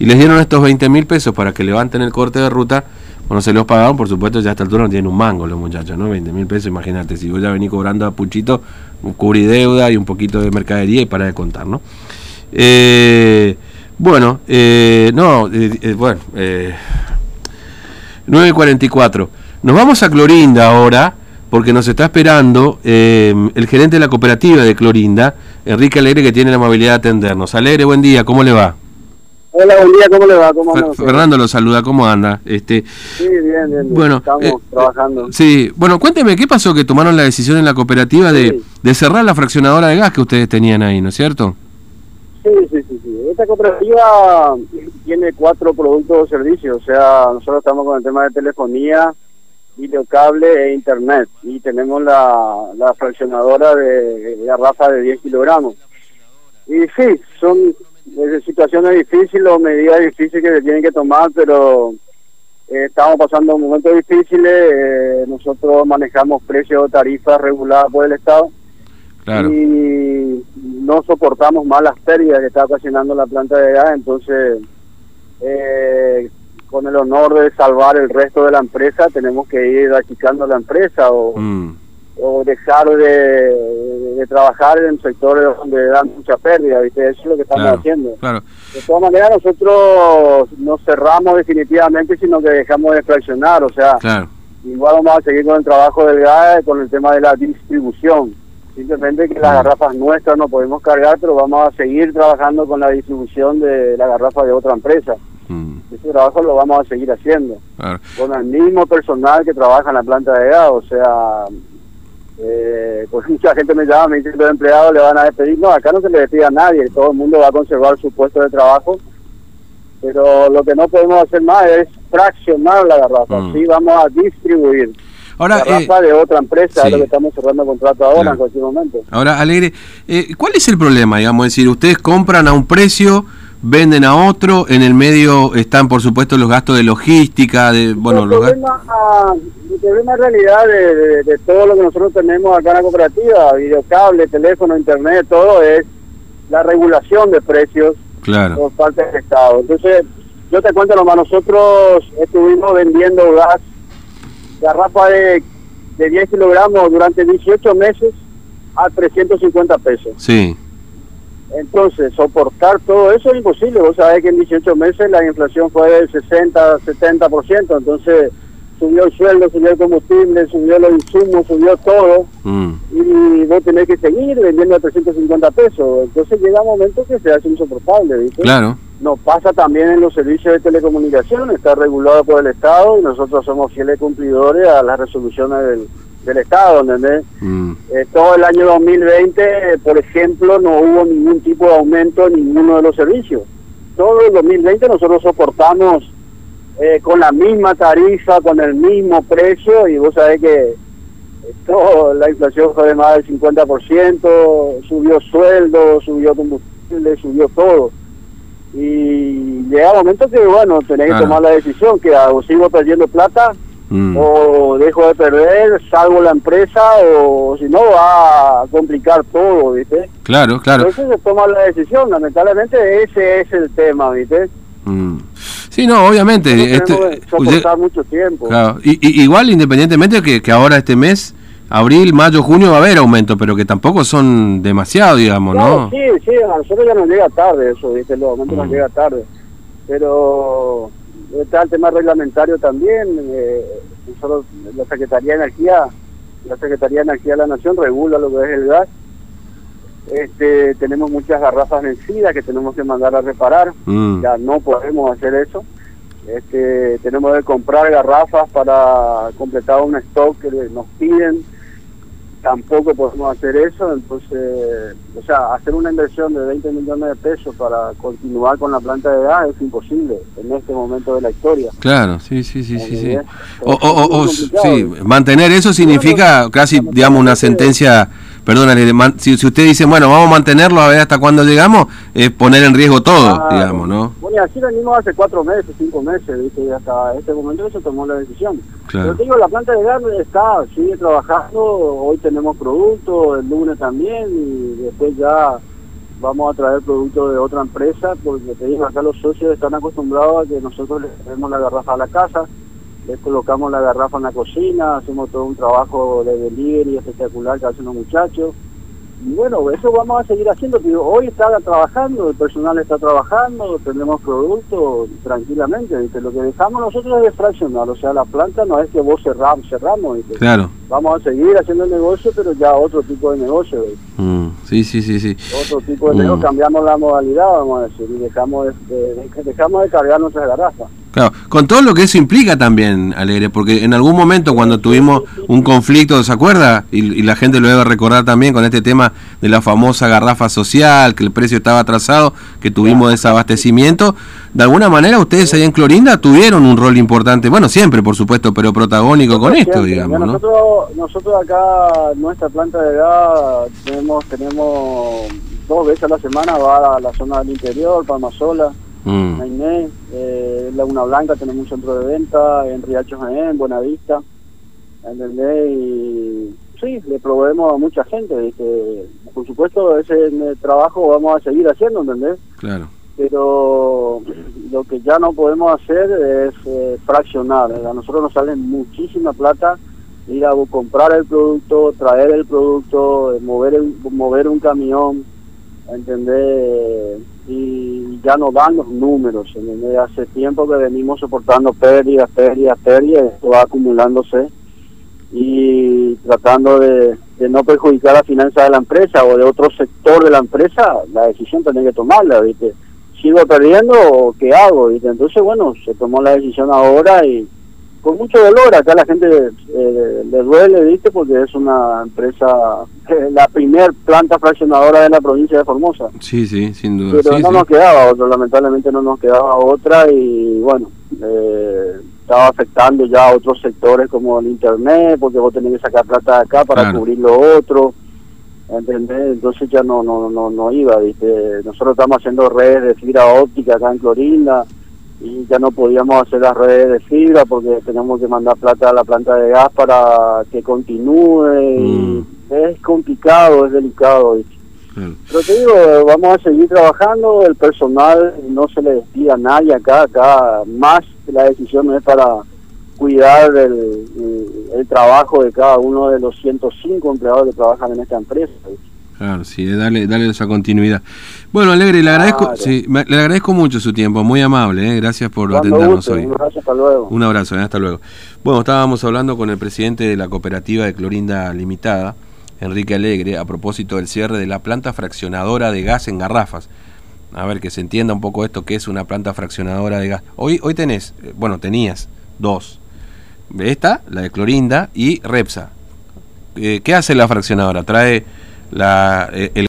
y les dieron estos 20 mil pesos para que levanten el corte de ruta, bueno, se los pagaron, por supuesto, ya a esta altura no tienen un mango los muchachos, ¿no? 20 mil pesos, imagínate, si vos ya venís cobrando a Puchito, cubrí deuda y un poquito de mercadería y para de contar, ¿no? Eh, bueno, eh, no, eh, bueno, eh, 9.44. Nos vamos a Clorinda ahora, porque nos está esperando el gerente de la cooperativa de Clorinda, Enrique Alegre, que tiene la amabilidad de atendernos. Alegre, buen día, ¿cómo le va? Hola, buen día, ¿cómo le va? ¿Cómo anda? Fernando lo saluda, ¿cómo anda? Este, Sí, bien, bien. bien. Bueno, Estamos eh, trabajando. sí, bueno, cuénteme, ¿qué pasó que tomaron la decisión en la cooperativa de, de cerrar la fraccionadora de gas que ustedes tenían ahí, ¿no es cierto? Sí, sí, sí, sí. Esta cooperativa tiene cuatro productos o servicios. O sea, nosotros estamos con el tema de telefonía, videocable e internet. Y tenemos la, la fraccionadora de, de garrafa de 10 kilogramos. Y sí, son eh, situaciones difíciles o medidas difíciles que se tienen que tomar, pero eh, estamos pasando momentos difíciles. eh, nosotros manejamos precios o tarifas reguladas por el Estado. Claro. y no soportamos más las pérdidas que está ocasionando la planta de gas, entonces eh, con el honor de salvar el resto de la empresa tenemos que ir achicando la empresa o, Mm, o dejar de, de trabajar en sectores donde dan mucha pérdida, ¿viste? eso es lo que estamos claro, haciendo. claro. De todas maneras nosotros no cerramos definitivamente, sino que dejamos de fraccionar, o sea, Claro. Igual vamos a seguir con el trabajo del gas, con el tema de la distribución. Simplemente que las garrafas nuestras no podemos cargar, pero vamos a seguir trabajando con la distribución de la garrafa de otra empresa. Mm, Ese trabajo lo vamos a seguir haciendo. claro. Con el mismo personal que trabaja en la planta de gas, o sea, eh, pues mucha gente me llama, me dice que los empleados le van a despedir. No, acá no se le despide a nadie, todo el mundo va a conservar su puesto de trabajo. Pero lo que no podemos hacer más es fraccionar la garrafa, Mm. sí, vamos a distribuir Ahora, eh, garrafa de otra empresa, sí. es lo que estamos cerrando contrato ahora Claro. en cualquier momento. Ahora, Alegre, eh, ¿cuál es el problema? Digamos, es decir, ustedes compran a un precio, venden a otro, en el medio están, por supuesto, los gastos de logística, de, bueno, el, los gastos... problema, problema en realidad de, de- de todo lo que nosotros tenemos acá en la cooperativa, videocable, teléfono, internet, todo es la regulación de precios Claro, por parte del Estado. Entonces, yo te cuento nomás, nosotros estuvimos vendiendo gas, garrafa de, de 10 kilogramos durante 18 meses a 350 pesos. sí, Entonces, soportar todo eso es imposible. Vos sabés que en 18 meses la inflación fue del 60, 70%. Entonces, subió el sueldo, subió el combustible, subió los insumos, subió todo. mm, Y vos tenés que seguir vendiendo a 350 pesos. Entonces, llega un momento que se hace insoportable, ¿viste? claro, Nos pasa también en los servicios de telecomunicación, está regulado por el Estado y nosotros somos fieles cumplidores a las resoluciones del, del Estado, ¿entendés? mm, Eh, todo el año 2020, eh, por ejemplo, no hubo ningún tipo de aumento en ninguno de los servicios. Todo el 2020 nosotros soportamos eh, con la misma tarifa, con el mismo precio, y vos sabés que eh, todo, la inflación fue de más del 50%, subió sueldo, subió combustible, subió todo. Y llega un momento que, bueno, tenés que tomar la decisión, que o sigo perdiendo plata, mm, o dejo de perder, salgo la empresa o si no va a complicar todo, ¿viste? claro, claro. Entonces se toma la decisión, lamentablemente ese es el tema, ¿viste? mm. Sí, no, obviamente. Este, soportar mucho tiempo. claro, y, y- igual, independientemente que, que ahora este mes, abril, mayo, junio, va a haber aumento, pero que tampoco son demasiado, digamos, ¿no? sí, sí, a nosotros ya nos llega tarde eso, ¿viste? Los aumentos nos Mm. llega tarde. Pero está el tema reglamentario también. eh, nosotros, la Secretaría de Energía, la Secretaría de Energía de la Nación regula lo que es el gas. Este, tenemos muchas garrafas vencidas que tenemos que mandar a reparar. Mm, Ya no podemos hacer eso. Este, tenemos que comprar garrafas para completar un stock que nos piden. Tampoco podemos hacer eso. Entonces, o sea, hacer una inversión de 20 millones de pesos para continuar con la planta de gas es imposible en este momento de la historia. Claro, sí, sí, sí, sí. sí. O, o- o- sí, mantener eso significa casi, digamos, una sentencia, perdónale, si, si usted dice, bueno, vamos a mantenerlo a ver hasta cuándo llegamos, es poner en riesgo todo, digamos, ¿no? Bueno, así venimos hace cuatro meses, cinco meses, ¿viste? Y hasta este momento se tomó la decisión. Claro. Pero te digo, la planta de gas está, sigue trabajando, hoy tenemos producto, el lunes también, y después ya vamos a traer productos de otra empresa, porque te digo, acá los socios están acostumbrados a que nosotros les traemos la garrafa a la casa, les colocamos la garrafa en la cocina, hacemos todo un trabajo de delivery espectacular que hacen los muchachos. Y bueno, eso vamos a seguir haciendo. Digo, hoy está trabajando, el personal está trabajando, tenemos productos tranquilamente. Lo que dejamos nosotros es fraccionar, o sea, la planta no es que vos cerramos, cerramos. Claro. Vamos a seguir haciendo el negocio, pero ya otro tipo de negocio. Mm, sí, sí, sí, sí. Otro tipo de negocio, mm. cambiamos la modalidad, vamos a decir, y dejamos de, dejamos de cargar nuestras garrafas. Claro, con todo lo que eso implica también, Alegre, porque en algún momento cuando tuvimos un conflicto, ¿se acuerda? Y, la gente lo debe recordar también con este tema de la famosa garrafa social, que el precio estaba atrasado, que tuvimos desabastecimiento. De alguna manera ustedes ahí en Clorinda tuvieron un rol importante, bueno, siempre por supuesto, pero protagónico con esto, digamos, ¿no? Nosotros, nosotros acá, nuestra planta de gas, tenemos, tenemos dos veces a la semana, va a la zona del interior, Palmasola Mm. Eh, Laguna Blanca tenemos un centro de venta, en Riacho en Buenavista, ¿entendés? Y sí, le proveemos a mucha gente, por supuesto ese trabajo vamos a seguir haciendo, ¿entendés? Claro. Pero lo que ya no podemos hacer es eh, fraccionar, a nosotros nos sale muchísima plata ir a comprar el producto, traer el producto, mover, mover un camión, ¿entendés? Y ya no dan los números. Hace tiempo que venimos soportando pérdidas, pérdidas, pérdidas, esto va acumulándose y tratando de, no perjudicar la finanza de la empresa o de otro sector de la empresa, la decisión tiene que tomarla, ¿viste? ¿Sigo perdiendo o qué hago? ¿viste? Entonces, bueno, se tomó la decisión ahora y con mucho dolor. Acá la gente eh, le duele, ¿viste? Porque es una empresa, eh, la primer planta fraccionadora de la provincia de Formosa. Sí, sí, sin duda. Pero no nos quedaba otra, lamentablemente no nos quedaba otra y bueno, eh, estaba afectando ya a otros sectores como el Internet, porque vos tenés que sacar plata de acá para cubrir lo otro. ¿entendés? Entonces ya no, no, no, no iba, ¿viste? Nosotros estamos haciendo redes de fibra óptica acá en Clorinda, y ya no podíamos hacer las redes de fibra porque tenemos que mandar plata a la planta de gas para que continúe. Mm. es complicado, es delicado. Pero te digo, vamos a seguir trabajando, el personal no se le despide a nadie acá, acá más la decisión es para cuidar el, el, trabajo de cada uno de los 105 empleados que trabajan en esta empresa. Claro, sí, darle, darle esa continuidad. Bueno, Alegre, le agradezco, sí, le agradezco mucho su tiempo, muy amable, ¿eh? gracias por atendernos hoy. Un abrazo, hasta luego. Un abrazo, ¿eh? hasta luego. Bueno, estábamos hablando con el presidente de la cooperativa de Clorinda Limitada, Enrique Alegre, a propósito del cierre de la planta fraccionadora de gas en garrafas. A ver, que se entienda un poco esto, que es una planta fraccionadora de gas. Hoy, hoy tenés, eh, bueno, tenías dos. Esta, la de Clorinda, y Repsa. ¿Qué hace la fraccionadora? Trae la, eh, el